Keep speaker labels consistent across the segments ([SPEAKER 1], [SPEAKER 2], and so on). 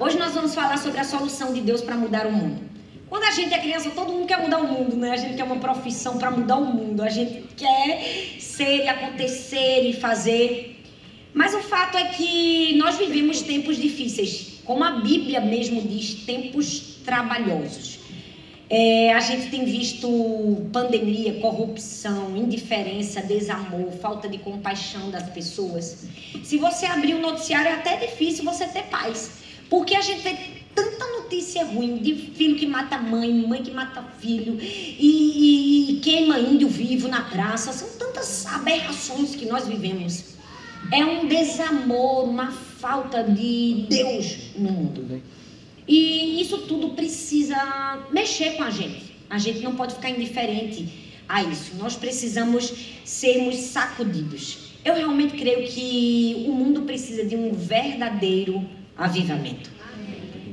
[SPEAKER 1] Hoje nós vamos falar sobre a solução de Deus para mudar o mundo. Quando a gente é criança, todo mundo quer mudar o mundo, né? A gente quer uma profissão para mudar o mundo. A gente quer ser e acontecer e fazer. Mas o fato é que nós vivemos tempos difíceis. Como a Bíblia mesmo diz, tempos trabalhosos. É, a gente tem visto pandemia, corrupção, indiferença, desamor, falta de compaixão das pessoas. Se você abrir o um noticiário, é até difícil você ter paz. Porque a gente vê tanta notícia ruim de filho que mata mãe, mãe que mata filho, e, e, queima índio vivo na praça. São tantas aberrações que nós vivemos. É um desamor, uma falta de Deus no mundo. E isso tudo precisa mexer com a gente. A gente não pode ficar indiferente a isso. Nós precisamos sermos sacudidos. Eu realmente creio que o mundo precisa de um verdadeiro avivamento.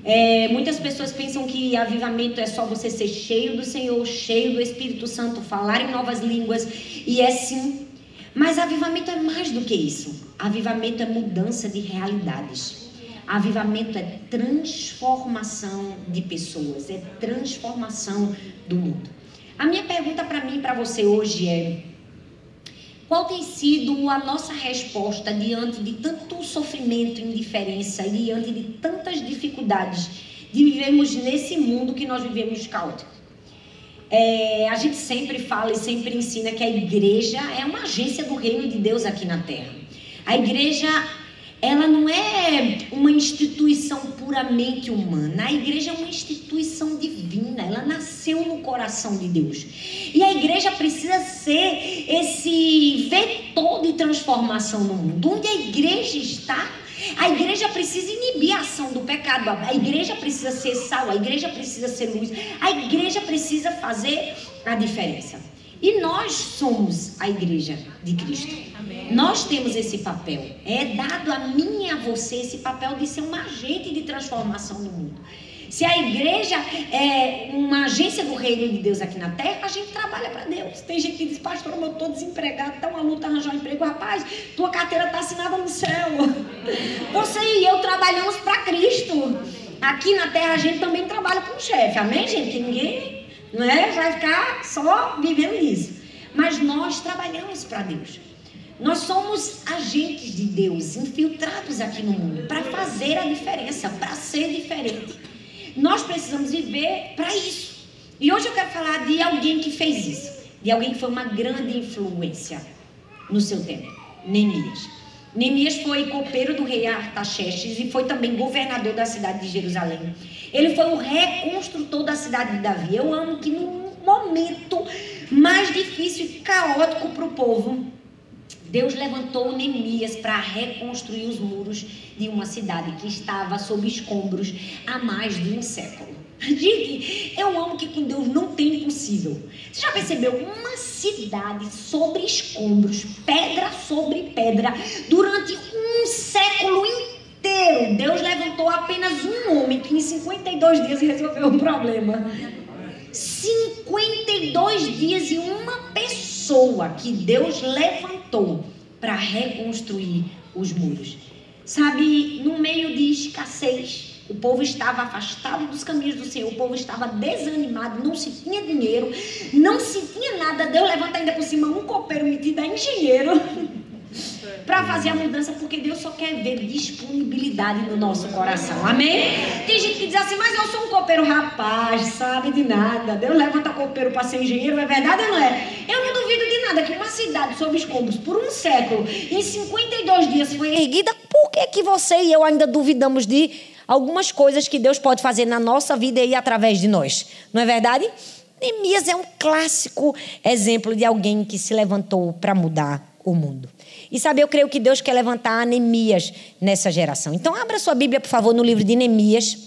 [SPEAKER 1] É, muitas pessoas pensam que avivamento é só você ser cheio do Senhor, cheio do Espírito Santo, falar em novas línguas, e é sim. Mas avivamento é mais do que isso. Avivamento é mudança de realidades. Avivamento é transformação de pessoas, é transformação do mundo. A minha pergunta para mim e para você hoje é: qual tem sido a nossa resposta diante de tanto sofrimento, indiferença, diante de tantas dificuldades de vivermos nesse mundo que nós vivemos caótico? É, a gente sempre fala e sempre ensina que a igreja é uma agência do reino de Deus aqui na terra. A igreja ela não é uma instituição puramente humana. A igreja é uma instituição divina. Ela nasceu no coração de Deus. E a igreja precisa ser esse vetor de transformação no mundo. Onde a igreja está, a igreja precisa inibir a ação do pecado. A igreja precisa ser sal. A igreja precisa ser luz. A igreja precisa fazer a diferença. E nós somos a igreja de Cristo. Amém. Nós temos esse papel. É dado a mim e a você esse papel de ser um agente de transformação no mundo. Se a igreja é uma agência do reino de Deus aqui na terra, a gente trabalha para Deus. Tem gente que diz, pastor, eu estou desempregado, está uma luta arranjar um emprego. Rapaz, tua carteira está assinada no céu. Você e eu trabalhamos para Cristo. Aqui na terra a gente também trabalha para um chefe. Amém, gente? Que ninguém não é? Vai ficar só vivendo isso. Mas nós trabalhamos para Deus. Nós somos agentes de Deus, infiltrados aqui no mundo, para fazer a diferença, para ser diferente. Nós precisamos viver para isso. E hoje eu quero falar de alguém que fez isso, de alguém que foi uma grande influência no seu tempo, Neemias. Neemias foi copeiro do rei Artaxerxes e foi também governador da cidade de Jerusalém. Ele foi o reconstrutor da cidade de Davi. Eu amo que no momento mais difícil e caótico para o povo, Deus levantou Neemias para reconstruir os muros de uma cidade que estava sob escombros há mais de um século. Gente, eu amo que com Deus não tem impossível. Você já percebeu? Uma cidade sobre escombros, pedra sobre pedra, durante um século inteiro. Deus levantou apenas um homem que em 52 dias resolveu o problema. 52 dias e uma pessoa que Deus levantou para reconstruir os muros. Sabe, no meio de escassez, o povo estava afastado dos caminhos do Senhor, o povo estava desanimado, não se tinha dinheiro, não se tinha nada. Deus levanta ainda por cima um copeiro metido a engenheiro para fazer a mudança, porque Deus só quer ver disponibilidade no nosso coração. Amém? Tem gente que diz assim, mas eu sou um copeiro rapaz, sabe de nada. Deus levanta copeiro para ser engenheiro, é verdade ou não é? Eu não duvido de nada que uma cidade sob escombros por um século, em 52 dias foi erguida. Por que, que você e eu ainda duvidamos de algumas coisas que Deus pode fazer na nossa vida e através de nós. Não é verdade? Neemias é um clássico exemplo de alguém que se levantou para mudar o mundo. E sabe, eu creio que Deus quer levantar Neemias nessa geração. Então, abra sua Bíblia, por favor, no livro de Neemias.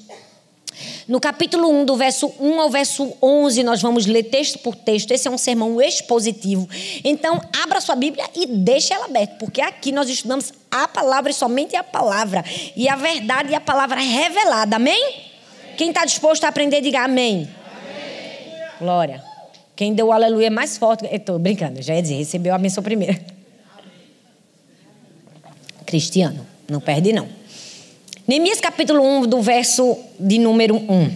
[SPEAKER 1] No capítulo 1, do verso 1 ao verso 11, nós vamos ler texto por texto. Esse é um sermão expositivo. Então, abra sua Bíblia e deixe ela aberta, porque aqui nós estudamos a palavra e somente a palavra. E a verdade e a palavra revelada. Amém? amém. Quem está disposto a aprender, diga amém. amém. Glória. Quem deu o aleluia mais forte. Estou brincando, já ia dizer, recebeu a benção primeiro. Cristiano, não perde não. Neemias capítulo 1, do verso de número 1.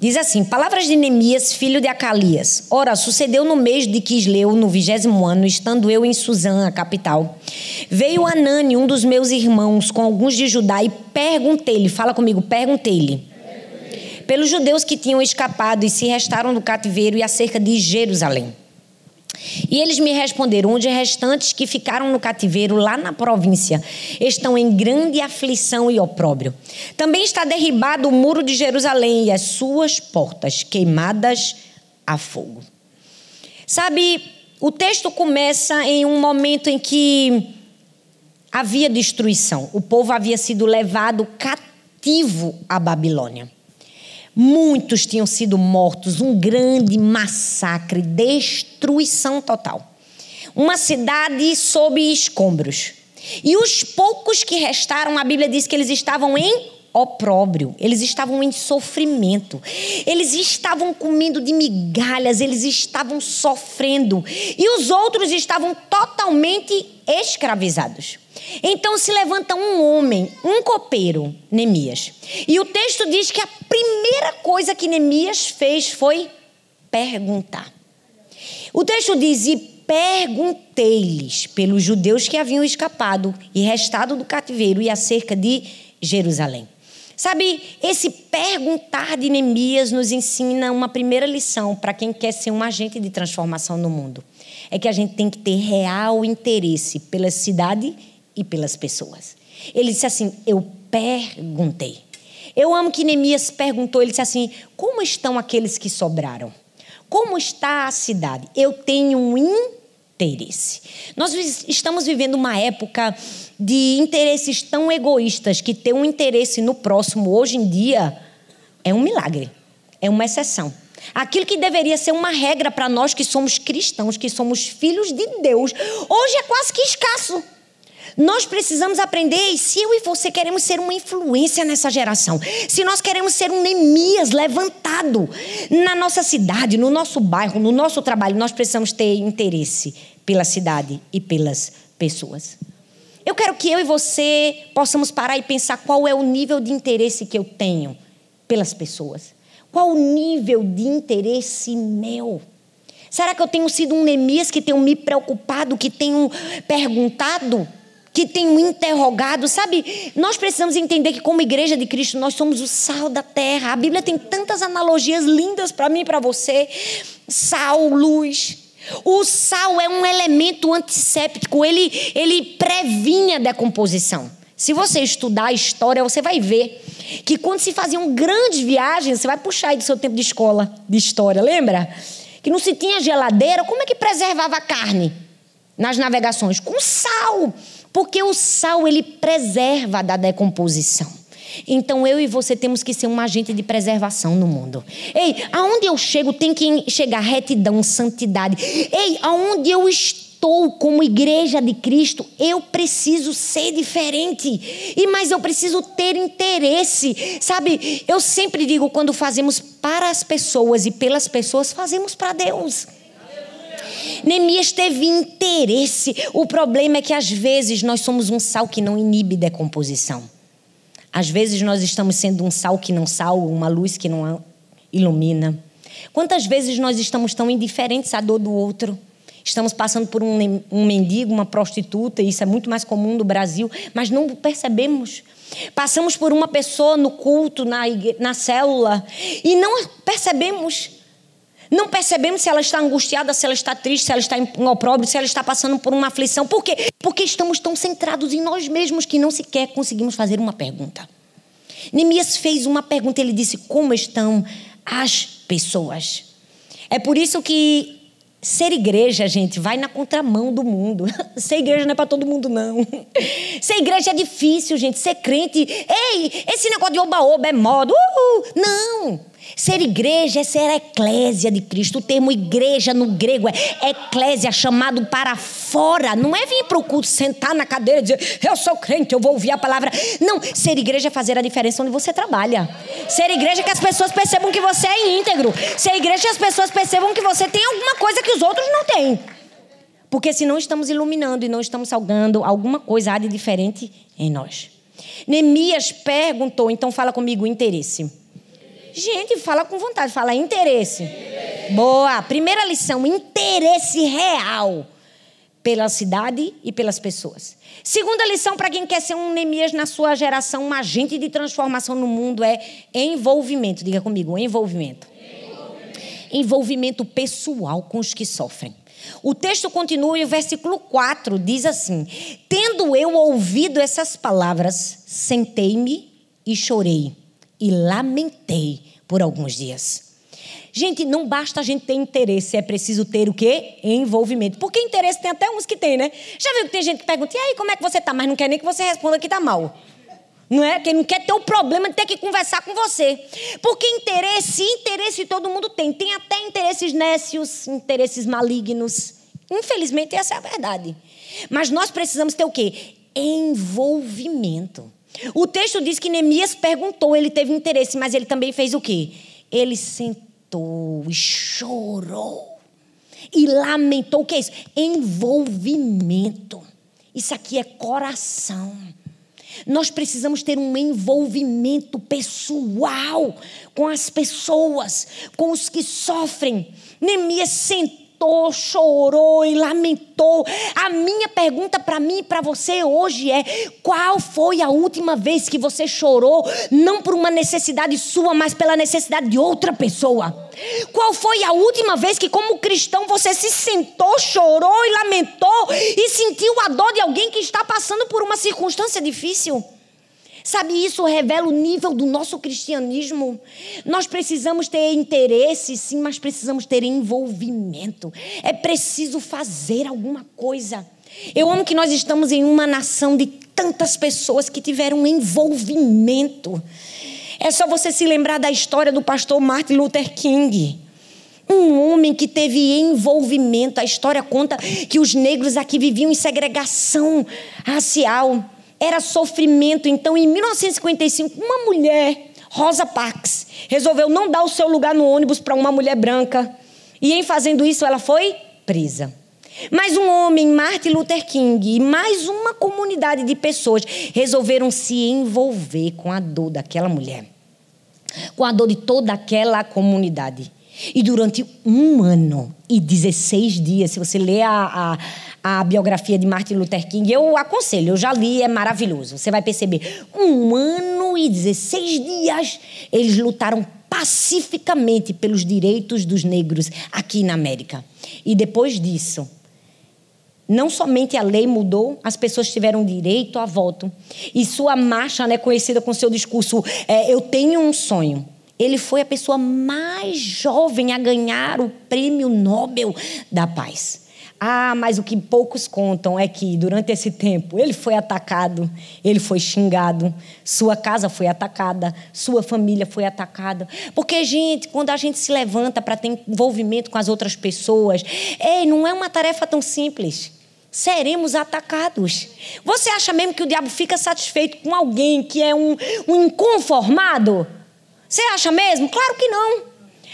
[SPEAKER 1] Diz assim: Palavras de Neemias, filho de Acalias. Ora, sucedeu no mês de Quisleu, no vigésimo ano, estando eu em Suzã, a capital. Veio Anani, um dos meus irmãos, com alguns de Judá, e perguntei-lhe, fala comigo, perguntei-lhe, pelos judeus que tinham escapado e se restaram do cativeiro e acerca de Jerusalém. E eles me responderam: onde restantes que ficaram no cativeiro lá na província estão em grande aflição e opróbrio. Também está derribado o muro de Jerusalém e as suas portas queimadas a fogo. Sabe, o texto começa em um momento em que havia destruição. O povo havia sido levado cativo à Babilônia. Muitos tinham sido mortos, um grande massacre, destruição total. Uma cidade sob escombros. E os poucos que restaram, a Bíblia diz que eles estavam em opróbrio, eles estavam em sofrimento, eles estavam comendo de migalhas, eles estavam sofrendo, e os outros estavam totalmente escravizados. Então se levanta um homem, um copeiro, Neemias. E o texto diz que a primeira coisa que Neemias fez foi perguntar. O texto diz: E perguntei-lhes pelos judeus que haviam escapado e restado do cativeiro e acerca de Jerusalém. Sabe, esse perguntar de Neemias nos ensina uma primeira lição para quem quer ser um agente de transformação no mundo. É que a gente tem que ter real interesse pela cidade e pelas pessoas. Ele disse assim: Eu perguntei. Eu amo que Neemias perguntou, ele disse assim: Como estão aqueles que sobraram? Como está a cidade? Eu tenho um interesse. Nós estamos vivendo uma época de interesses tão egoístas que ter um interesse no próximo hoje em dia é um milagre, é uma exceção. Aquilo que deveria ser uma regra para nós que somos cristãos, que somos filhos de Deus, hoje é quase que escasso. Nós precisamos aprender, e se eu e você queremos ser uma influência nessa geração, se nós queremos ser um Neemias levantado na nossa cidade, no nosso bairro, no nosso trabalho, nós precisamos ter interesse pela cidade e pelas pessoas. Eu quero que eu e você possamos parar e pensar qual é o nível de interesse que eu tenho pelas pessoas. Qual o nível de interesse meu? Será que eu tenho sido um Neemias que tenho me preocupado, que tenho perguntado? Que tenham interrogado, sabe? Nós precisamos entender que, como igreja de Cristo, nós somos o sal da terra. A Bíblia tem tantas analogias lindas para mim e para você: sal, luz. O sal é um elemento antisséptico, ele, ele previne a decomposição. Se você estudar a história, você vai ver que quando se faziam grandes viagens, você vai puxar aí do seu tempo de escola, de história, lembra? Que não se tinha geladeira, como é que preservava a carne nas navegações? Com sal. Porque o sal ele preserva da decomposição. Então eu e você temos que ser um agente de preservação no mundo. Ei, aonde eu chego tem que chegar retidão, santidade. Ei, aonde eu estou como igreja de Cristo, eu preciso ser diferente. E mas eu preciso ter interesse. Sabe? Eu sempre digo quando fazemos para as pessoas e pelas pessoas, fazemos para Deus. Neemias teve interesse. O problema é que às vezes nós somos um sal que não inibe decomposição. Às vezes nós estamos sendo um sal que não sal, uma luz que não ilumina. Quantas vezes nós estamos tão indiferentes à dor do outro? Estamos passando por um, um mendigo, uma prostituta, isso é muito mais comum no Brasil, mas não percebemos. Passamos por uma pessoa no culto, na, na célula, e não percebemos. Não percebemos se ela está angustiada, se ela está triste, se ela está em opróbrio, se ela está passando por uma aflição. Por quê? Porque estamos tão centrados em nós mesmos que não sequer conseguimos fazer uma pergunta. Neemias fez uma pergunta, ele disse: Como estão as pessoas? É por isso que ser igreja, gente, vai na contramão do mundo. Ser igreja não é para todo mundo, não. Ser igreja é difícil, gente. Ser crente. Ei, esse negócio de oba-oba é moda. Uhul. Não. Ser igreja é ser eclésia de Cristo. O termo igreja no grego é eclésia, chamado para fora. Não é vir para o culto, sentar na cadeira e dizer, eu sou crente, eu vou ouvir a palavra. Não, ser igreja é fazer a diferença onde você trabalha. Ser igreja é que as pessoas percebam que você é íntegro. Ser igreja é que as pessoas percebam que você tem alguma coisa que os outros não têm. Porque se não estamos iluminando e não estamos salgando, alguma coisa há de diferente em nós. Neemias perguntou, então fala comigo, interesse. Gente, fala com vontade, fala interesse. interesse. Boa. Primeira lição, interesse real pela cidade e pelas pessoas. Segunda lição para quem quer ser um Neemias na sua geração, um agente de transformação no mundo é envolvimento. Diga comigo, envolvimento. Envolvimento, envolvimento pessoal com os que sofrem. O texto continua e o versículo 4 diz assim: Tendo eu ouvido essas palavras, sentei-me e chorei e lamentei por alguns dias. Gente, não basta a gente ter interesse, é preciso ter o quê? Envolvimento. Porque interesse tem até uns que tem, né? Já viu que tem gente que pergunta, e aí, como é que você tá? Mas não quer nem que você responda que tá mal. Não é? Quem não quer ter o problema de ter que conversar com você. Porque interesse, interesse todo mundo tem. Tem até interesses nécios, interesses malignos. Infelizmente, essa é a verdade. Mas nós precisamos ter o quê? Envolvimento. O texto diz que Neemias perguntou, ele teve interesse, mas ele também fez o quê? Ele sentou e chorou. E lamentou. O que é isso? Envolvimento. Isso aqui é coração. Nós precisamos ter um envolvimento pessoal com as pessoas, com os que sofrem. Neemias sentou gritou, chorou e lamentou. A minha pergunta para mim e para você hoje é: qual foi a última vez que você chorou, não por uma necessidade sua, mas pela necessidade de outra pessoa? Qual foi a última vez que, como cristão, você se sentou, chorou e lamentou e sentiu a dor de alguém que está passando por uma circunstância difícil? Sabe, isso revela o nível do nosso cristianismo. Nós precisamos ter interesse, sim, mas precisamos ter envolvimento. É preciso fazer alguma coisa. Eu amo que nós estamos em uma nação de tantas pessoas que tiveram envolvimento. É só você se lembrar da história do pastor Martin Luther King. Um homem que teve envolvimento. A história conta que os negros aqui viviam em segregação racial era sofrimento. Então, em 1955, uma mulher, Rosa Parks, resolveu não dar o seu lugar no ônibus para uma mulher branca. E em fazendo isso, ela foi presa. Mas um homem, Martin Luther King, e mais uma comunidade de pessoas resolveram se envolver com a dor daquela mulher, com a dor de toda aquela comunidade. E durante um ano e 16 dias, se você ler a, a a biografia de Martin Luther King. Eu aconselho, eu já li, é maravilhoso. Você vai perceber. Um ano e 16 dias eles lutaram pacificamente pelos direitos dos negros aqui na América. E depois disso, não somente a lei mudou, as pessoas tiveram direito a voto. E sua marcha, né, conhecida com seu discurso, é, eu tenho um sonho. Ele foi a pessoa mais jovem a ganhar o prêmio Nobel da Paz. Ah, mas o que poucos contam é que durante esse tempo ele foi atacado, ele foi xingado, sua casa foi atacada, sua família foi atacada. Porque, gente, quando a gente se levanta para ter envolvimento com as outras pessoas, ei, não é uma tarefa tão simples. Seremos atacados. Você acha mesmo que o diabo fica satisfeito com alguém que é um, um inconformado? Você acha mesmo? Claro que não.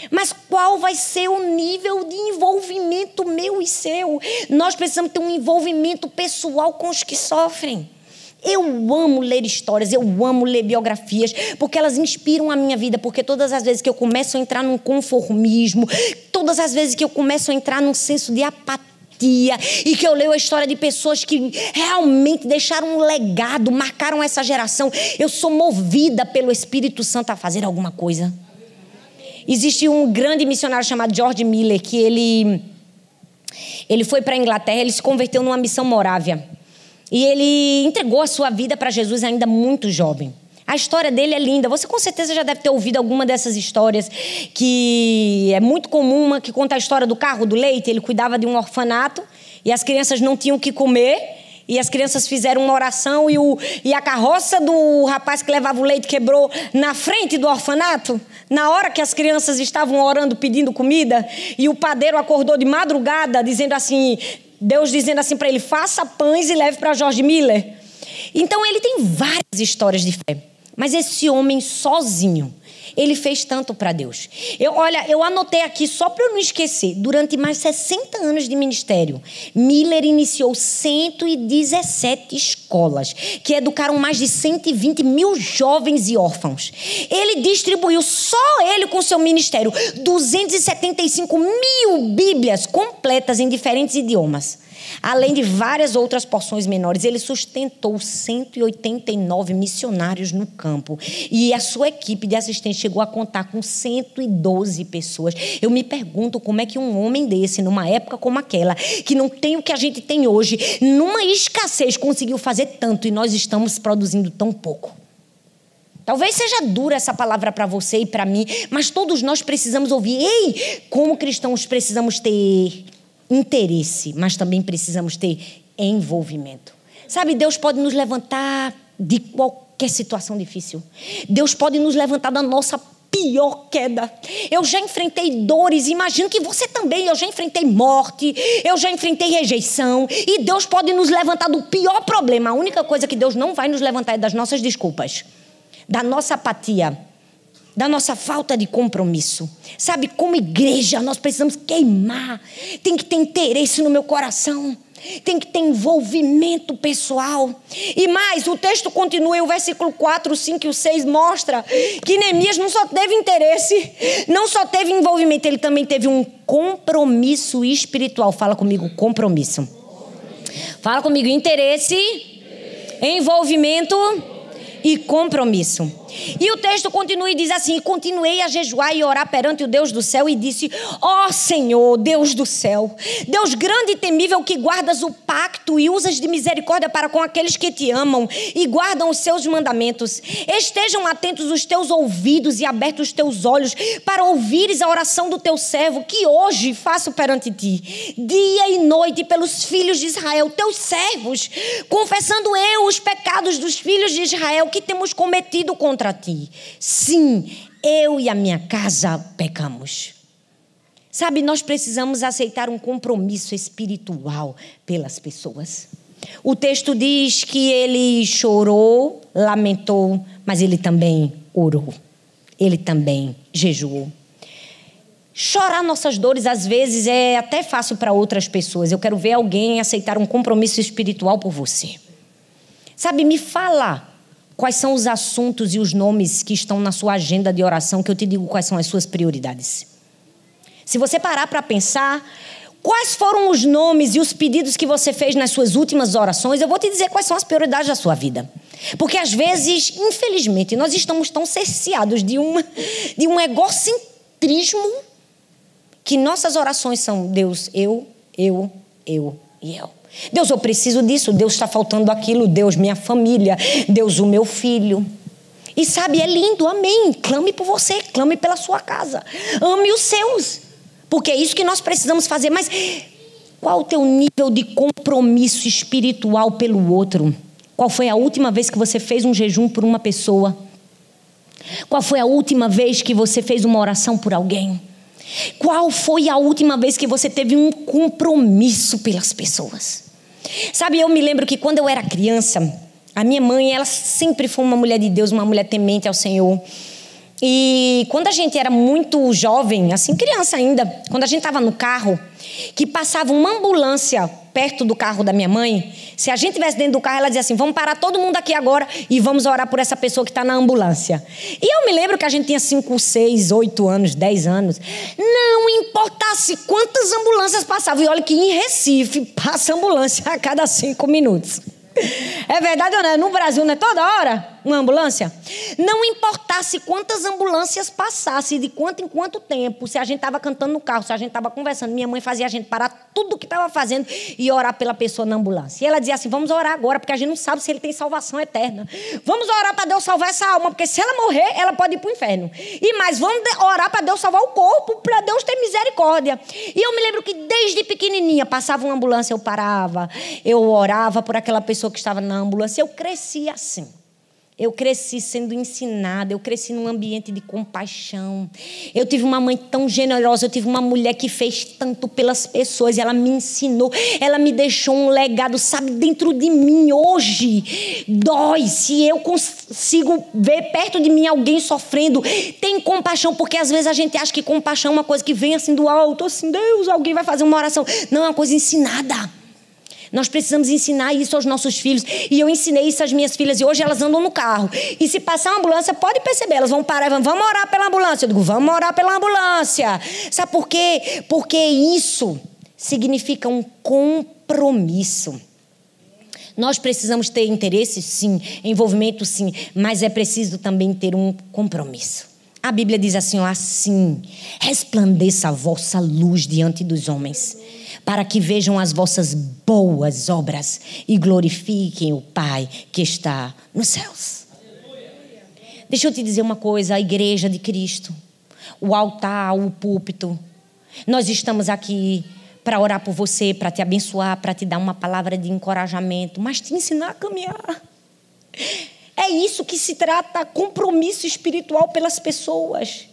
[SPEAKER 1] Mas qual vai ser o nível de envolvimento meu e seu? Nós precisamos ter um envolvimento pessoal com os que sofrem. Eu amo ler histórias, eu amo ler biografias, porque elas inspiram a minha vida. Porque todas as vezes que eu começo a entrar num conformismo, todas as vezes que eu começo a entrar num senso de apatia, e que eu leio a história de pessoas que realmente deixaram um legado, marcaram essa geração, eu sou movida pelo Espírito Santo a fazer alguma coisa. Existe um grande missionário chamado George Miller que ele ele foi para a Inglaterra, ele se converteu numa missão morávia. E ele entregou a sua vida para Jesus ainda muito jovem. A história dele é linda. Você com certeza já deve ter ouvido alguma dessas histórias que é muito comum, uma que conta a história do carro do leite. Ele cuidava de um orfanato e as crianças não tinham o que comer. E as crianças fizeram uma oração e, o, e a carroça do rapaz que levava o leite quebrou na frente do orfanato, na hora que as crianças estavam orando pedindo comida. E o padeiro acordou de madrugada dizendo assim: Deus dizendo assim para ele: faça pães e leve para George Miller. Então ele tem várias histórias de fé. Mas esse homem sozinho, Ele fez tanto para Deus. Eu, olha, eu anotei aqui só para eu não esquecer. Durante mais 60 anos de ministério, Miller iniciou 117 escolas que educaram mais de 120 mil jovens e órfãos. Ele distribuiu só ele com seu ministério 275 mil Bíblias completas em diferentes idiomas. Além de várias outras porções menores, ele sustentou 189 missionários no campo. E a sua equipe de assistentes chegou a contar com 112 pessoas. Eu me pergunto como é que um homem desse, numa época como aquela, que não tem o que a gente tem hoje, numa escassez, conseguiu fazer tanto e nós estamos produzindo tão pouco. Talvez seja dura essa palavra para você e para mim, mas todos nós precisamos ouvir. Ei, como cristãos precisamos ter interesse, mas também precisamos ter envolvimento. Sabe, Deus pode nos levantar de qualquer situação difícil. Deus pode nos levantar da nossa pior queda. Eu já enfrentei dores, imagino que você também. Eu já enfrentei morte, eu já enfrentei rejeição. E Deus pode nos levantar do pior problema. A única coisa que Deus não vai nos levantar é das nossas desculpas, da nossa apatia, da nossa falta de compromisso. Sabe, como igreja, nós precisamos queimar. Tem que ter interesse no meu coração. Tem que ter envolvimento pessoal. E mais, o texto continua, e o versículo 4, 5 e 6 mostra que Neemias não só teve interesse, não só teve envolvimento, ele também teve um compromisso espiritual. Fala comigo, compromisso. Fala comigo, interesse, envolvimento e compromisso. E o texto continua e diz assim: Continuei a jejuar e orar perante o Deus do céu e disse: Ó oh, Senhor, Deus do céu, Deus grande e temível que guardas o pacto e usas de misericórdia para com aqueles que te amam e guardam os seus mandamentos. Estejam atentos os teus ouvidos e abertos os teus olhos para ouvires a oração do teu servo que hoje faço perante ti, dia e noite pelos filhos de Israel, teus servos, confessando eu os pecados dos filhos de Israel que temos cometido contra contra ti. Sim, eu e a minha casa pecamos. Sabe, nós precisamos aceitar um compromisso espiritual pelas pessoas. O texto diz que ele chorou, lamentou, mas ele também orou. Ele também jejuou. Chorar nossas dores às vezes é até fácil para outras pessoas. Eu quero ver alguém aceitar um compromisso espiritual por você. Sabe, me fala Quais são os assuntos e os nomes que estão na sua agenda de oração, que eu te digo quais são as suas prioridades? Se você parar para pensar, quais foram os nomes e os pedidos que você fez nas suas últimas orações, eu vou te dizer quais são as prioridades da sua vida. Porque às vezes, infelizmente, nós estamos tão cerceados de, uma, de um egocentrismo que nossas orações são Deus, eu, eu, eu e eu. Deus, eu preciso disso. Deus está faltando aquilo. Deus, minha família. Deus, o meu filho. E sabe, é lindo, amém. Clame por você, clame pela sua casa. Ame os seus. Porque é isso que nós precisamos fazer. Mas qual o teu nível de compromisso espiritual pelo outro? Qual foi a última vez que você fez um jejum por uma pessoa? Qual foi a última vez que você fez uma oração por alguém? Qual foi a última vez que você teve um compromisso pelas pessoas? Sabe, eu me lembro que quando eu era criança, a minha mãe, ela sempre foi uma mulher de Deus, uma mulher temente ao Senhor. E quando a gente era muito jovem, assim, criança ainda, quando a gente estava no carro, que passava uma ambulância perto do carro da minha mãe, se a gente estivesse dentro do carro, ela dizia assim: vamos parar todo mundo aqui agora e vamos orar por essa pessoa que está na ambulância. E eu me lembro que a gente tinha 5, 6, 8 anos, 10 anos. Não importasse quantas ambulâncias passavam. E olha que em Recife passa ambulância a cada 5 minutos. É verdade ou não? No Brasil não é toda hora? Uma ambulância? Não importasse quantas ambulâncias passassem, de quanto em quanto tempo, se a gente estava cantando no carro, se a gente estava conversando, minha mãe fazia a gente parar tudo o que estava fazendo e orar pela pessoa na ambulância. E ela dizia assim: vamos orar agora, porque a gente não sabe se ele tem salvação eterna. Vamos orar para Deus salvar essa alma, porque se ela morrer, ela pode ir para o inferno. E mais, vamos orar para Deus salvar o corpo, para Deus ter misericórdia. E eu me lembro que desde pequenininha passava uma ambulância, eu parava, eu orava por aquela pessoa que estava na ambulância, eu crescia assim. Eu cresci sendo ensinada, eu cresci num ambiente de compaixão. Eu tive uma mãe tão generosa, eu tive uma mulher que fez tanto pelas pessoas, ela me ensinou, ela me deixou um legado, sabe, dentro de mim hoje. Dói se eu consigo ver perto de mim alguém sofrendo. Tem compaixão, porque às vezes a gente acha que compaixão é uma coisa que vem assim do alto, assim, Deus, alguém vai fazer uma oração. Não, é uma coisa ensinada. Nós precisamos ensinar isso aos nossos filhos. E eu ensinei isso às minhas filhas e hoje elas andam no carro. E se passar uma ambulância, pode perceber, elas vão parar e vão, vamos orar pela ambulância. Eu digo, vamos orar pela ambulância. Sabe por quê? Porque isso significa um compromisso. Nós precisamos ter interesse, sim, envolvimento, sim, mas é preciso também ter um compromisso. A Bíblia diz assim: assim, resplandeça a vossa luz diante dos homens para que vejam as vossas boas obras e glorifiquem o Pai que está nos céus. Deixa eu te dizer uma coisa: a igreja de Cristo, o altar, o púlpito, nós estamos aqui para orar por você, para te abençoar, para te dar uma palavra de encorajamento, mas te ensinar a caminhar. É isso que se trata, compromisso espiritual pelas pessoas.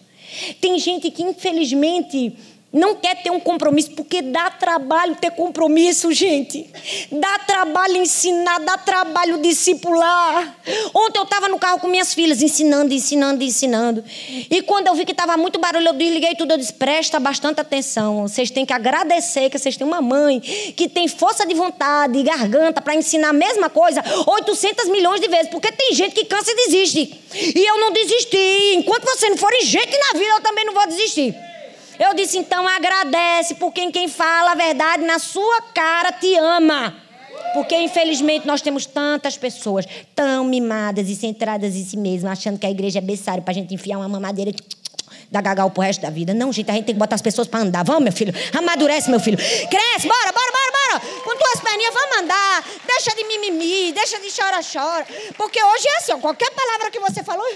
[SPEAKER 1] Tem gente que, infelizmente, não quer ter um compromisso, porque dá trabalho ter compromisso, gente. Dá trabalho ensinar, dá trabalho discipular. Ontem eu estava no carro com minhas filhas, ensinando, ensinando, ensinando. E quando eu vi que estava muito barulho, eu desliguei tudo. Eu disse: presta bastante atenção. Vocês têm que agradecer que vocês têm uma mãe que tem força de vontade e garganta para ensinar a mesma coisa 800 milhões de vezes. Porque tem gente que cansa e desiste. E eu não desisti. Enquanto você não for gente na vida, eu também não vou desistir. Eu disse, então agradece, porque quem fala a verdade na sua cara te ama. Porque, infelizmente, nós temos tantas pessoas tão mimadas e centradas em si mesmas, achando que a igreja é berçário para a gente enfiar uma mamadeira da gagal pro resto da vida. Não, gente, a gente tem que botar as pessoas para andar. Vamos, meu filho. Amadurece, meu filho. Cresce, bora, bora, bora, bora. Com tuas perninhas, vamos andar. Deixa de mimimi, deixa de chora-chora. Porque hoje é assim, ó, qualquer palavra que você falou...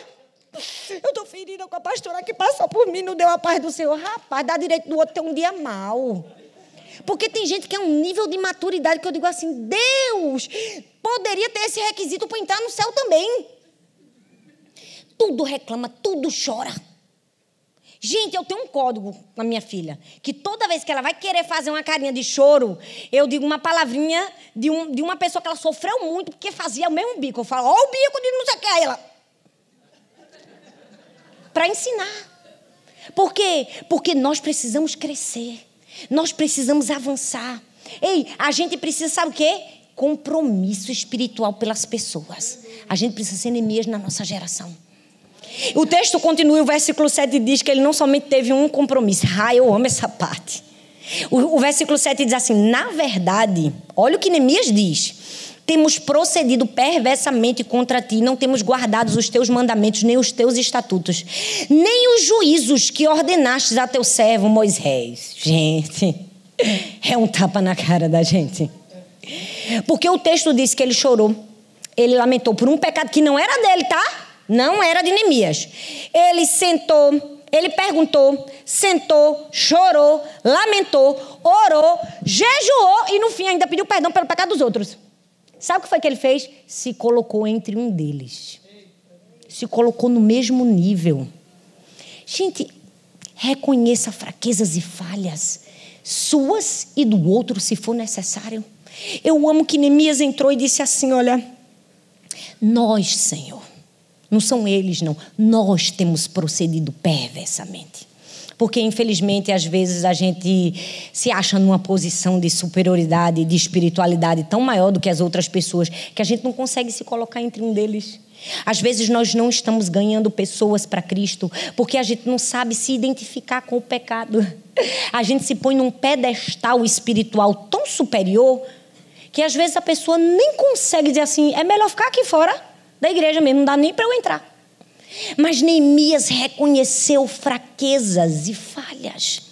[SPEAKER 1] Eu estou ferida com a pastora que passou por mim, não deu a paz do Senhor. Rapaz, dá direito do outro ter um dia mal. Porque tem gente que é um nível de maturidade que eu digo assim: Deus poderia ter esse requisito para entrar no céu também. Tudo reclama, tudo chora. Gente, eu tenho um código com a minha filha, que toda vez que ela vai querer fazer uma carinha de choro, eu digo uma palavrinha de, um, de uma pessoa que ela sofreu muito, porque fazia o mesmo bico. Eu falo, ó, o bico de não sei o que. Aí ela, para ensinar. Por quê? Porque nós precisamos crescer. Nós precisamos avançar. Ei, a gente precisa, sabe o quê? Compromisso espiritual pelas pessoas. A gente precisa ser Neemias na nossa geração. O texto continua, o versículo 7 diz que ele não somente teve um compromisso. Ah, eu amo essa parte. O, o versículo 7 diz assim: na verdade, olha o que Neemias diz temos procedido perversamente contra ti, não temos guardado os teus mandamentos, nem os teus estatutos, nem os juízos que ordenastes a teu servo Moisés. Gente, é um tapa na cara da gente. Porque o texto diz que ele chorou, ele lamentou por um pecado que não era dele, tá? Não era de Neemias. Ele sentou, ele perguntou, sentou, chorou, lamentou, orou, jejuou e no fim ainda pediu perdão pelo pecado dos outros. Sabe o que foi que ele fez? Se colocou entre um deles. Se colocou no mesmo nível. Gente, reconheça fraquezas e falhas, suas e do outro, se for necessário. Eu amo que Neemias entrou e disse assim: Olha, nós, Senhor, não são eles, não, nós temos procedido perversamente porque infelizmente às vezes a gente se acha numa posição de superioridade, de espiritualidade tão maior do que as outras pessoas, que a gente não consegue se colocar entre um deles. Às vezes nós não estamos ganhando pessoas para Cristo porque a gente não sabe se identificar com o pecado. A gente se põe num pedestal espiritual tão superior que às vezes a pessoa nem consegue dizer assim: é melhor ficar aqui fora da igreja mesmo, não dá nem para eu entrar. Mas Neemias reconheceu fraquezas e falhas.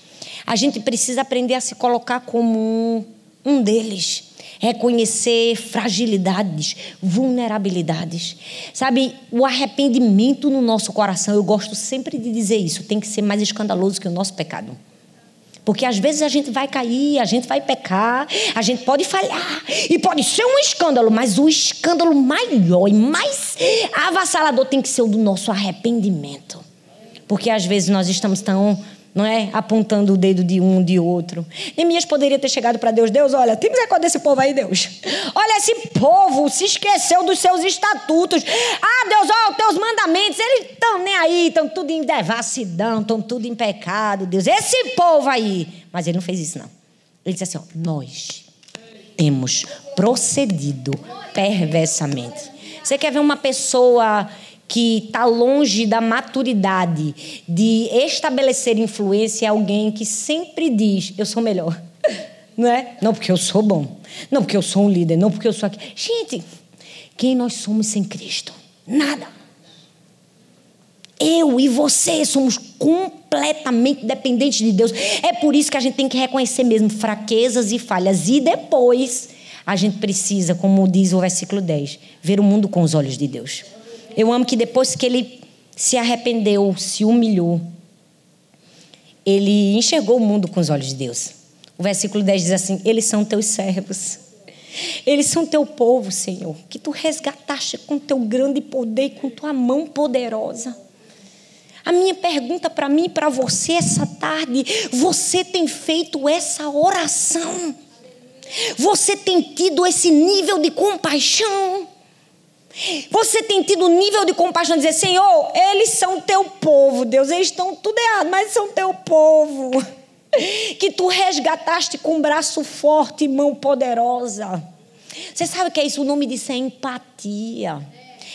[SPEAKER 1] A gente precisa aprender a se colocar como um, um deles. Reconhecer fragilidades, vulnerabilidades. Sabe, o arrependimento no nosso coração, eu gosto sempre de dizer isso, tem que ser mais escandaloso que o nosso pecado. Porque às vezes a gente vai cair, a gente vai pecar, a gente pode falhar e pode ser um escândalo, mas o escândalo maior e mais avassalador tem que ser o do nosso arrependimento. Porque às vezes nós estamos tão não é? Apontando o dedo de um, de outro. Neemias poderia ter chegado para Deus: Deus, olha, tem misericórdia desse povo aí, Deus. Olha, esse povo se esqueceu dos seus estatutos. Ah, Deus, olha, os teus mandamentos, eles estão nem aí, estão tudo em devassidão, estão tudo em pecado, Deus. Esse povo aí. Mas ele não fez isso, não. Ele disse assim: ó, nós temos procedido perversamente. Você quer ver uma pessoa que está longe da maturidade de estabelecer influência é alguém que sempre diz: eu sou melhor. Não é? Não porque eu sou bom. Não porque eu sou um líder. Não porque eu sou aqui. Gente, quem nós somos sem Cristo? Nada. Eu e você somos completamente dependentes de Deus. É por isso que a gente tem que reconhecer mesmo fraquezas e falhas. E depois a gente precisa, como diz o versículo 10, ver o mundo com os olhos de Deus. Eu amo que depois que ele se arrependeu, se humilhou, ele enxergou o mundo com os olhos de Deus. O versículo 10 diz assim: Eles são teus servos. Eles são teu povo, Senhor, que tu resgataste com teu grande poder e com tua mão poderosa. A minha pergunta para mim e para você essa tarde: você tem feito essa oração? Você tem tido esse nível de compaixão? Você tem tido nível de compaixão de dizer, Senhor, eles são teu povo, Deus, eles estão tudo errado, mas são teu povo. Que tu resgataste com braço forte e mão poderosa. Você sabe o que é isso? O nome disso é empatia.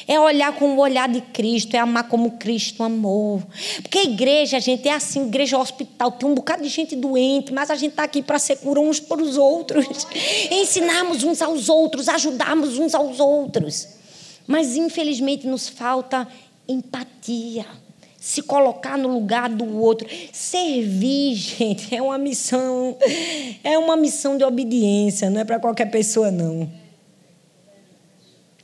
[SPEAKER 1] É olhar com o olhar de Cristo, é amar como Cristo amou. Porque a igreja, a gente, é assim, igreja hospital, tem um bocado de gente doente, mas a gente está aqui para ser cura uns para os outros. Ensinarmos uns aos outros, ajudarmos uns aos outros. Mas infelizmente nos falta empatia. Se colocar no lugar do outro. Servir, gente, é uma missão. É uma missão de obediência, não é para qualquer pessoa, não.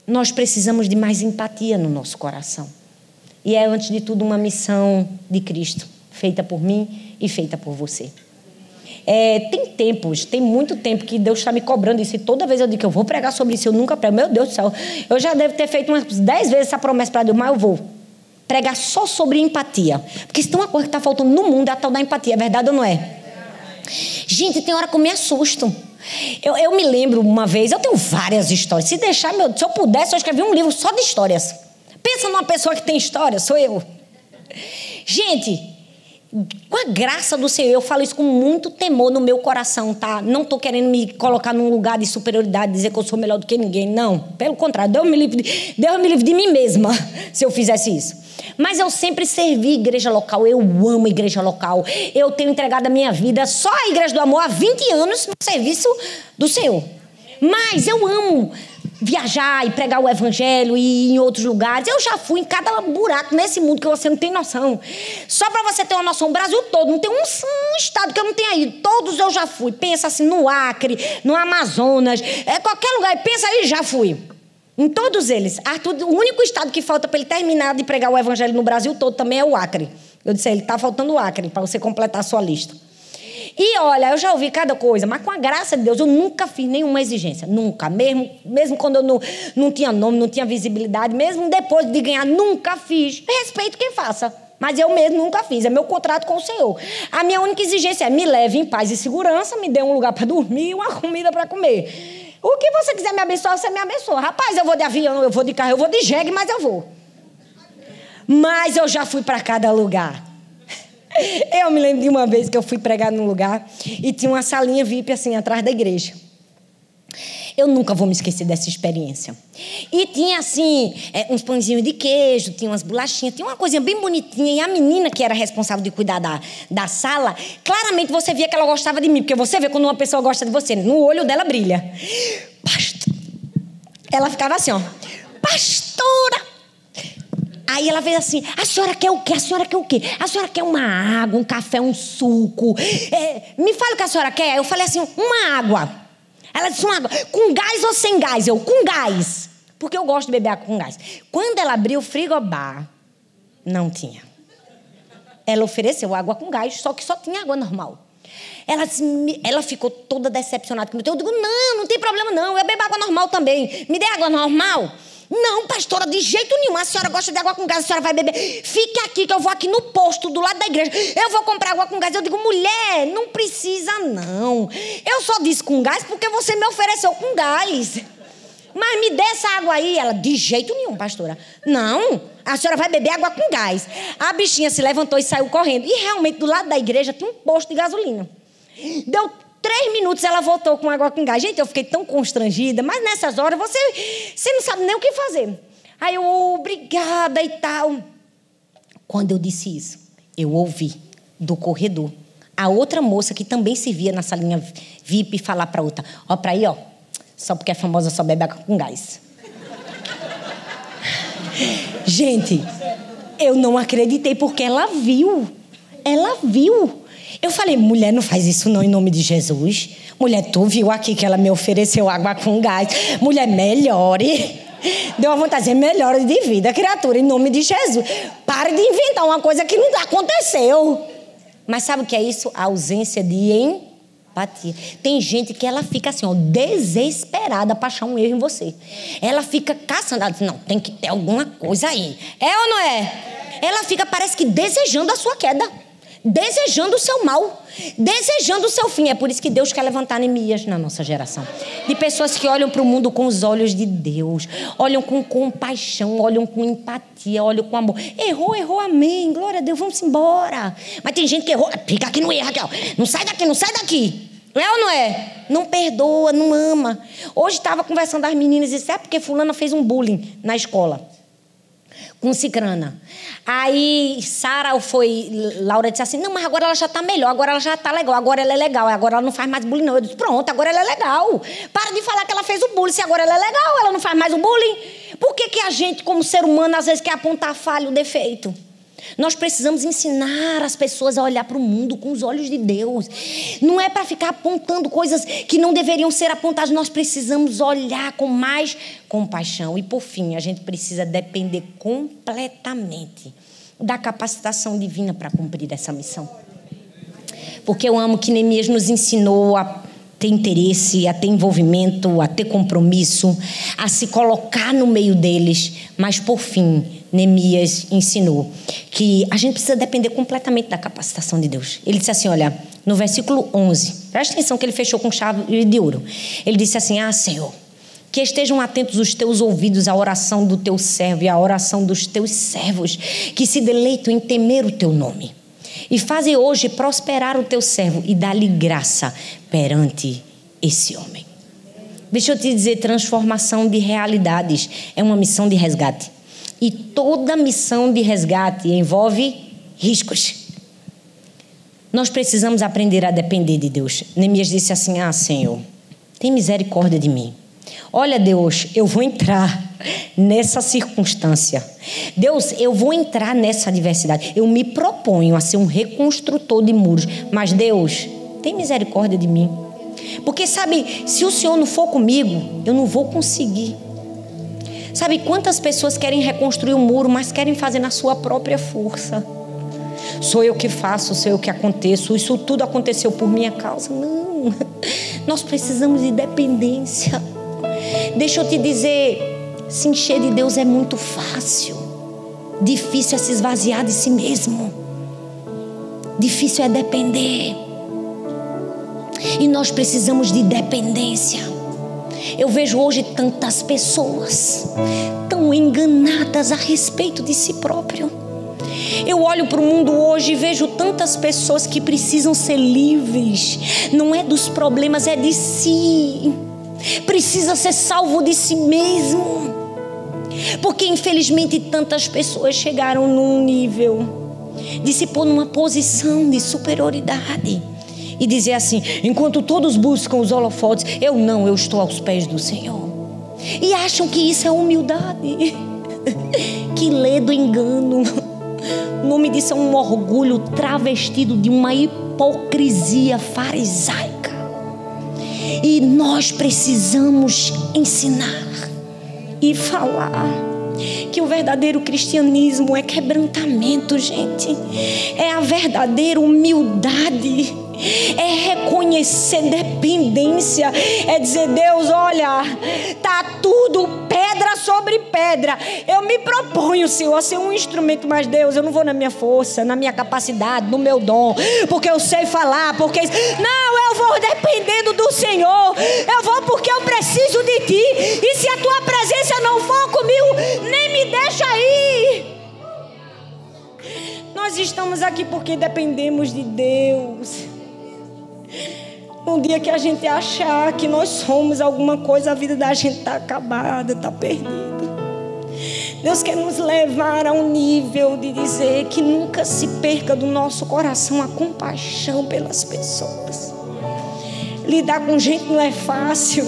[SPEAKER 1] Nós precisamos de mais empatia no nosso coração. E é, antes de tudo, uma missão de Cristo, feita por mim e feita por você. É, tem tempos, tem muito tempo que Deus está me cobrando isso. E toda vez eu digo que eu vou pregar sobre isso, eu nunca prego. Meu Deus do céu, eu já devo ter feito umas dez vezes essa promessa para Deus, mas eu vou pregar só sobre empatia. Porque se tem uma coisa que está faltando no mundo é a tal da empatia, é verdade ou não é? Gente, tem hora que eu me assusto. Eu, eu me lembro uma vez, eu tenho várias histórias. Se deixar, meu, se eu pudesse, eu escrevi um livro só de histórias. Pensa numa pessoa que tem história, sou eu. Gente, com a graça do Senhor, eu falo isso com muito temor no meu coração, tá? Não estou querendo me colocar num lugar de superioridade, dizer que eu sou melhor do que ninguém. Não, pelo contrário, Deus me livre, Deus me livre de mim mesma se eu fizesse isso. Mas eu sempre servi igreja local, eu amo igreja local. Eu tenho entregado a minha vida só à Igreja do Amor há 20 anos no serviço do Senhor. Mas eu amo viajar e pregar o evangelho e ir em outros lugares. Eu já fui em cada buraco nesse mundo que você não tem noção. Só para você ter uma noção, o Brasil todo, não tem um, um, estado que eu não tenha ido. Todos eu já fui. Pensa assim no Acre, no Amazonas, é qualquer lugar. Pensa aí, já fui. Em todos eles. Arthur, o único estado que falta para ele terminar de pregar o evangelho no Brasil todo também é o Acre. Eu disse, ele está faltando o Acre para você completar a sua lista. E olha, eu já ouvi cada coisa, mas com a graça de Deus eu nunca fiz nenhuma exigência. Nunca. Mesmo, mesmo quando eu não, não tinha nome, não tinha visibilidade, mesmo depois de ganhar, nunca fiz. Respeito quem faça. Mas eu mesmo nunca fiz. É meu contrato com o Senhor. A minha única exigência é me leve em paz e segurança, me dê um lugar para dormir e uma comida para comer. O que você quiser me abençoar, você me abençoa. Rapaz, eu vou de avião, eu vou de carro, eu vou de jegue, mas eu vou. Mas eu já fui para cada lugar. Eu me lembro de uma vez que eu fui pregar num lugar e tinha uma salinha VIP assim atrás da igreja. Eu nunca vou me esquecer dessa experiência. E tinha assim, é, uns pãezinhos de queijo, tinha umas bolachinhas, tinha uma coisinha bem bonitinha. E a menina que era responsável de cuidar da, da sala, claramente você via que ela gostava de mim, porque você vê quando uma pessoa gosta de você, no olho dela brilha. Pastor. Ela ficava assim, ó. Pastora, Aí ela fez assim: a senhora quer o quê? A senhora quer o quê? A senhora quer uma água, um café, um suco? É, me fala o que a senhora quer. Eu falei assim: uma água. Ela disse: uma água. Com gás ou sem gás? Eu, com gás. Porque eu gosto de beber água com gás. Quando ela abriu o frigobar, não tinha. Ela ofereceu água com gás, só que só tinha água normal. Ela, ela ficou toda decepcionada comigo. Eu digo, não, não tem problema não, eu bebo água normal também. Me dê água normal? Não, pastora, de jeito nenhum. A senhora gosta de água com gás, a senhora vai beber. Fique aqui, que eu vou aqui no posto do lado da igreja. Eu vou comprar água com gás. Eu digo, mulher, não precisa não. Eu só disse com gás porque você me ofereceu com gás. Mas me dê essa água aí. Ela, de jeito nenhum, pastora. Não, a senhora vai beber água com gás. A bichinha se levantou e saiu correndo. E realmente, do lado da igreja tinha um posto de gasolina. Deu Três minutos ela voltou com água com gás. Gente, eu fiquei tão constrangida, mas nessas horas você, você não sabe nem o que fazer. Aí eu, obrigada e tal. Quando eu disse isso, eu ouvi do corredor a outra moça que também servia na salinha VIP falar para outra: Ó, para aí, ó, só porque é famosa só bebe água com gás. Gente, eu não acreditei porque ela viu. Ela viu. Eu falei, mulher, não faz isso não em nome de Jesus. Mulher, tu viu aqui que ela me ofereceu água com gás. Mulher, melhore. Deu uma vontade, melhore de vida, criatura, em nome de Jesus. Pare de inventar uma coisa que não aconteceu. Mas sabe o que é isso? A ausência de empatia. Tem gente que ela fica assim, ó, desesperada para achar um erro em você. Ela fica caçando, ela diz, não, tem que ter alguma coisa aí. É ou não é? Ela fica, parece que desejando a sua queda desejando o seu mal, desejando o seu fim. É por isso que Deus quer levantar anemias na nossa geração. De pessoas que olham para o mundo com os olhos de Deus, olham com compaixão, olham com empatia, olham com amor. Errou, errou, amém. Glória a Deus, vamos embora. Mas tem gente que errou, fica aqui no erro, Raquel. Não sai daqui, não sai daqui. É ou não é? Não perdoa, não ama. Hoje estava conversando as meninas e disse: é porque fulana fez um bullying na escola com cicrana. Aí Sara foi, Laura disse assim: não, mas agora ela já está melhor, agora ela já está legal, agora ela é legal, agora ela não faz mais bullying, não. Eu disse: pronto, agora ela é legal. Para de falar que ela fez o bullying, se agora ela é legal, ela não faz mais o bullying. Por que, que a gente, como ser humano, às vezes quer apontar falha, o defeito? Nós precisamos ensinar as pessoas a olhar para o mundo com os olhos de Deus. Não é para ficar apontando coisas que não deveriam ser apontadas. Nós precisamos olhar com mais compaixão. E por fim, a gente precisa depender completamente da capacitação divina para cumprir essa missão. Porque eu amo que Neemias nos ensinou a ter interesse, a ter envolvimento, a ter compromisso, a se colocar no meio deles, mas por fim, Neemias ensinou que a gente precisa depender completamente da capacitação de Deus. Ele disse assim, olha, no versículo 11, presta atenção que ele fechou com chave de ouro. Ele disse assim: "Ah, Senhor, que estejam atentos os teus ouvidos à oração do teu servo e à oração dos teus servos, que se deleitam em temer o teu nome. E faze hoje prosperar o teu servo e dá-lhe graça perante esse homem. Deixa eu te dizer, transformação de realidades é uma missão de resgate. E toda missão de resgate envolve riscos. Nós precisamos aprender a depender de Deus. Neemias disse assim: Ah, Senhor, tem misericórdia de mim. Olha, Deus, eu vou entrar nessa circunstância. Deus, eu vou entrar nessa adversidade. Eu me proponho a ser um reconstrutor de muros. Mas, Deus, tem misericórdia de mim. Porque, sabe, se o Senhor não for comigo, eu não vou conseguir. Sabe quantas pessoas querem reconstruir o um muro, mas querem fazer na sua própria força? Sou eu que faço, sou eu que aconteço, isso tudo aconteceu por minha causa. Não. Nós precisamos de dependência. Deixa eu te dizer, se encher de Deus é muito fácil. Difícil é se esvaziar de si mesmo. Difícil é depender. E nós precisamos de dependência. Eu vejo hoje tantas pessoas tão enganadas a respeito de si próprio. Eu olho para o mundo hoje e vejo tantas pessoas que precisam ser livres. Não é dos problemas, é de si. Precisa ser salvo de si mesmo. Porque infelizmente tantas pessoas chegaram num nível de se pôr numa posição de superioridade e dizer assim: enquanto todos buscam os holofotes, eu não, eu estou aos pés do Senhor. E acham que isso é humildade. que ledo engano. O nome disso é um orgulho travestido de uma hipocrisia farisaica. E nós precisamos ensinar e falar que o verdadeiro cristianismo é quebrantamento, gente. É a verdadeira humildade é reconhecer dependência, é dizer: Deus, olha, tá tudo pedra sobre pedra. Eu me proponho, Senhor, a ser um instrumento, mas Deus, eu não vou na minha força, na minha capacidade, no meu dom, porque eu sei falar, porque. Não, eu vou dependendo do Senhor, eu vou porque eu preciso de Ti, e se a Tua presença não for comigo, nem me deixa ir. Nós estamos aqui porque dependemos de Deus. Um dia que a gente achar que nós somos alguma coisa, a vida da gente está acabada, está perdida. Deus quer nos levar a um nível de dizer que nunca se perca do nosso coração a compaixão pelas pessoas. Lidar com gente não é fácil.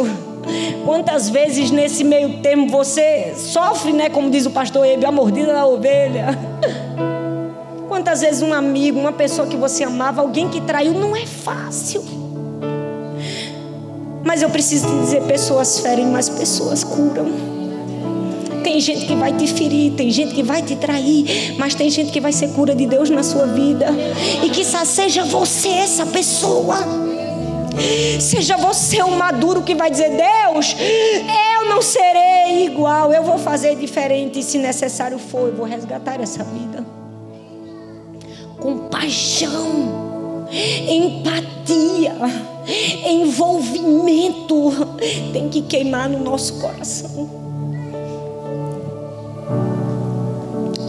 [SPEAKER 1] Quantas vezes nesse meio termo você sofre, né? Como diz o pastor Ebe, a mordida da ovelha. Quantas vezes um amigo, uma pessoa que você amava, alguém que traiu, não é fácil. Mas eu preciso te dizer: pessoas ferem, mas pessoas curam. Tem gente que vai te ferir, tem gente que vai te trair, mas tem gente que vai ser cura de Deus na sua vida. E que seja você essa pessoa. Seja você o maduro que vai dizer: Deus, eu não serei igual, eu vou fazer diferente. E se necessário for, eu vou resgatar essa vida. Compaixão, empatia envolvimento tem que queimar no nosso coração.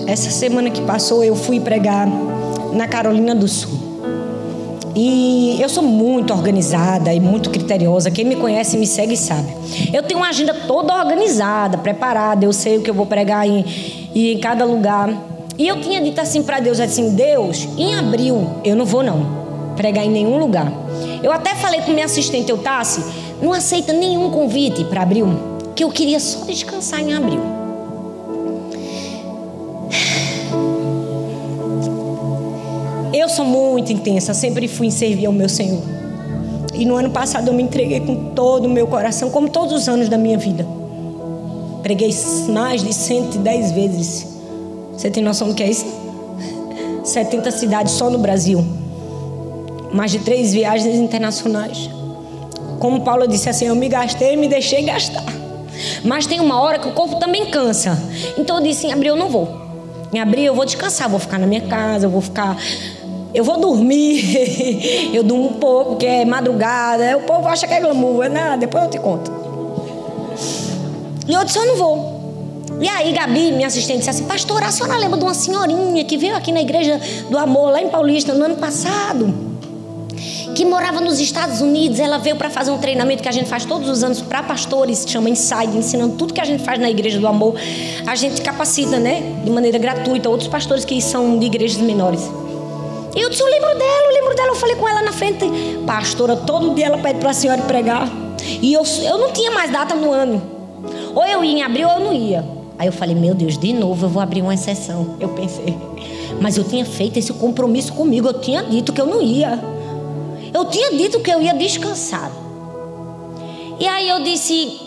[SPEAKER 1] Essa semana que passou eu fui pregar na Carolina do Sul. E eu sou muito organizada e muito criteriosa. Quem me conhece me segue e sabe. Eu tenho uma agenda toda organizada, preparada. Eu sei o que eu vou pregar em, em cada lugar. E eu tinha dito assim para Deus, assim, Deus, em abril eu não vou não pregar em nenhum lugar. Eu até falei com minha assistente Eutácia, não aceita nenhum convite para abril, que eu queria só descansar em abril. Eu sou muito intensa, sempre fui em servir ao meu Senhor. E no ano passado eu me entreguei com todo o meu coração, como todos os anos da minha vida. Preguei mais de 110 vezes. Você tem noção do que é isso? 70 cidades só no Brasil mais de três viagens internacionais. Como Paulo disse assim, eu me gastei e me deixei gastar. Mas tem uma hora que o corpo também cansa. Então eu disse, em abril eu não vou. Em abril eu vou descansar, vou ficar na minha casa, eu vou ficar. Eu vou dormir. eu durmo um pouco, que é madrugada. O povo acha que é glamour. É nada, depois eu te conto. E eu disse, eu não vou. E aí, Gabi, minha assistente, disse assim: Pastor, a senhora lembra de uma senhorinha que veio aqui na igreja do amor, lá em Paulista, no ano passado? que morava nos Estados Unidos. Ela veio para fazer um treinamento que a gente faz todos os anos para pastores, chama Inside, ensinando tudo que a gente faz na Igreja do Amor. A gente capacita, né, de maneira gratuita, outros pastores que são de igrejas menores. E eu disse: Eu lembro dela, eu lembro dela. Eu falei com ela na frente, pastora, todo dia ela pede para a senhora pregar. E eu, eu não tinha mais data no ano. Ou eu ia em abril ou eu não ia. Aí eu falei: Meu Deus, de novo eu vou abrir uma exceção. Eu pensei. Mas eu tinha feito esse compromisso comigo. Eu tinha dito que eu não ia. Eu tinha dito que eu ia descansar. E aí eu disse,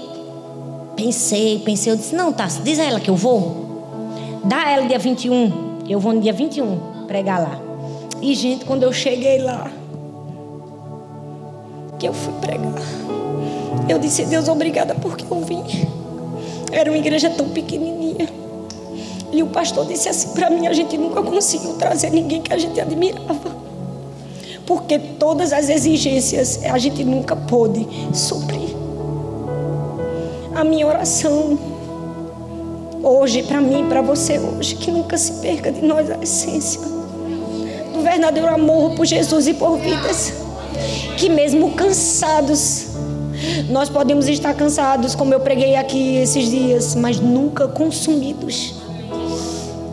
[SPEAKER 1] pensei, pensei, eu disse, não, Tassi, diz a ela que eu vou. Dá a ela dia 21. Eu vou no dia 21 pregar lá. E, gente, quando eu cheguei lá, que eu fui pregar, eu disse, Deus, obrigada porque eu vim. Era uma igreja tão pequenininha. E o pastor disse assim para mim: a gente nunca conseguiu trazer ninguém que a gente admirava porque todas as exigências a gente nunca pôde suprir. A minha oração hoje, para mim para você hoje, que nunca se perca de nós a essência do verdadeiro amor por Jesus e por vidas. Que mesmo cansados, nós podemos estar cansados, como eu preguei aqui esses dias, mas nunca consumidos.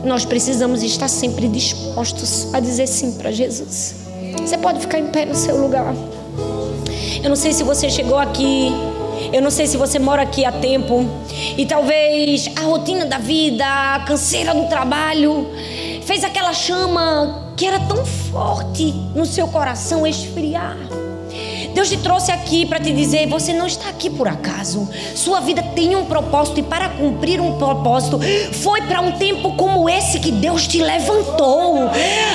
[SPEAKER 1] Nós precisamos estar sempre dispostos a dizer sim para Jesus. Você pode ficar em pé no seu lugar. Eu não sei se você chegou aqui. Eu não sei se você mora aqui há tempo. E talvez a rotina da vida, a canseira do trabalho, fez aquela chama que era tão forte no seu coração esfriar. Deus te trouxe aqui para te dizer: você não está aqui por acaso. Sua vida tem um propósito e para cumprir um propósito, foi para um tempo como esse que Deus te levantou.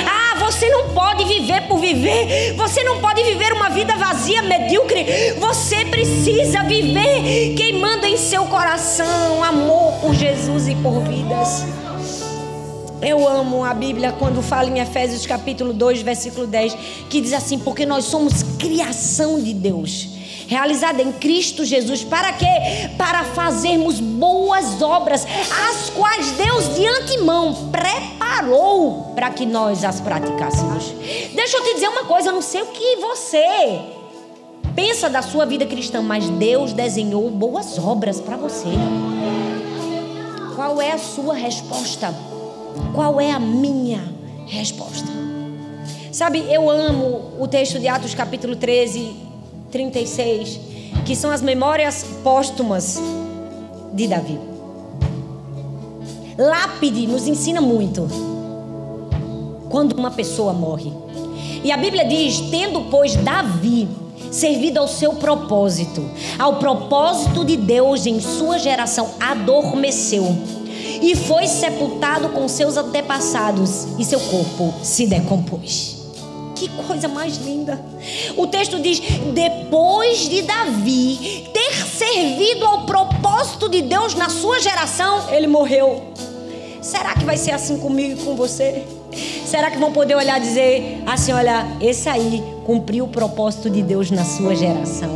[SPEAKER 1] Ah, você não pode viver por viver. Você não pode viver uma vida vazia, medíocre. Você precisa viver queimando em seu coração amor por Jesus e por vidas. Eu amo a Bíblia quando fala em Efésios capítulo 2, versículo 10, que diz assim: Porque nós somos criação de Deus realizada em Cristo Jesus. Para quê? Para fazermos boas obras, as quais Deus de antemão preparou para que nós as praticássemos. Deixa eu te dizer uma coisa, eu não sei o que você pensa da sua vida cristã, mas Deus desenhou boas obras para você. Qual é a sua resposta? Qual é a minha resposta? Sabe, eu amo o texto de Atos capítulo 13, 36, que são as memórias póstumas de Davi. Lápide nos ensina muito quando uma pessoa morre. E a Bíblia diz: tendo, pois, Davi servido ao seu propósito, ao propósito de Deus em sua geração, adormeceu e foi sepultado com seus antepassados, e seu corpo se decompôs. Que coisa mais linda. O texto diz: depois de Davi ter servido ao propósito de Deus na sua geração, ele morreu. Será que vai ser assim comigo e com você? Será que vão poder olhar e dizer assim: olha, esse aí cumpriu o propósito de Deus na sua geração?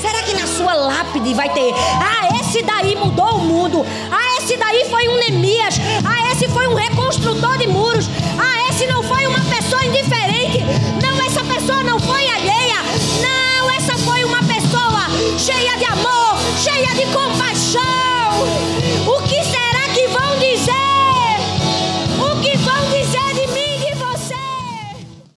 [SPEAKER 1] Será que na sua lápide vai ter: ah, esse daí mudou o mundo, ah, esse daí foi um Neemias, ah, esse foi um reconstrutor de muros, ah, esse não foi uma pessoa indiferente, não, essa pessoa não foi alheia, não, essa foi uma pessoa cheia de amor, cheia de compaixão.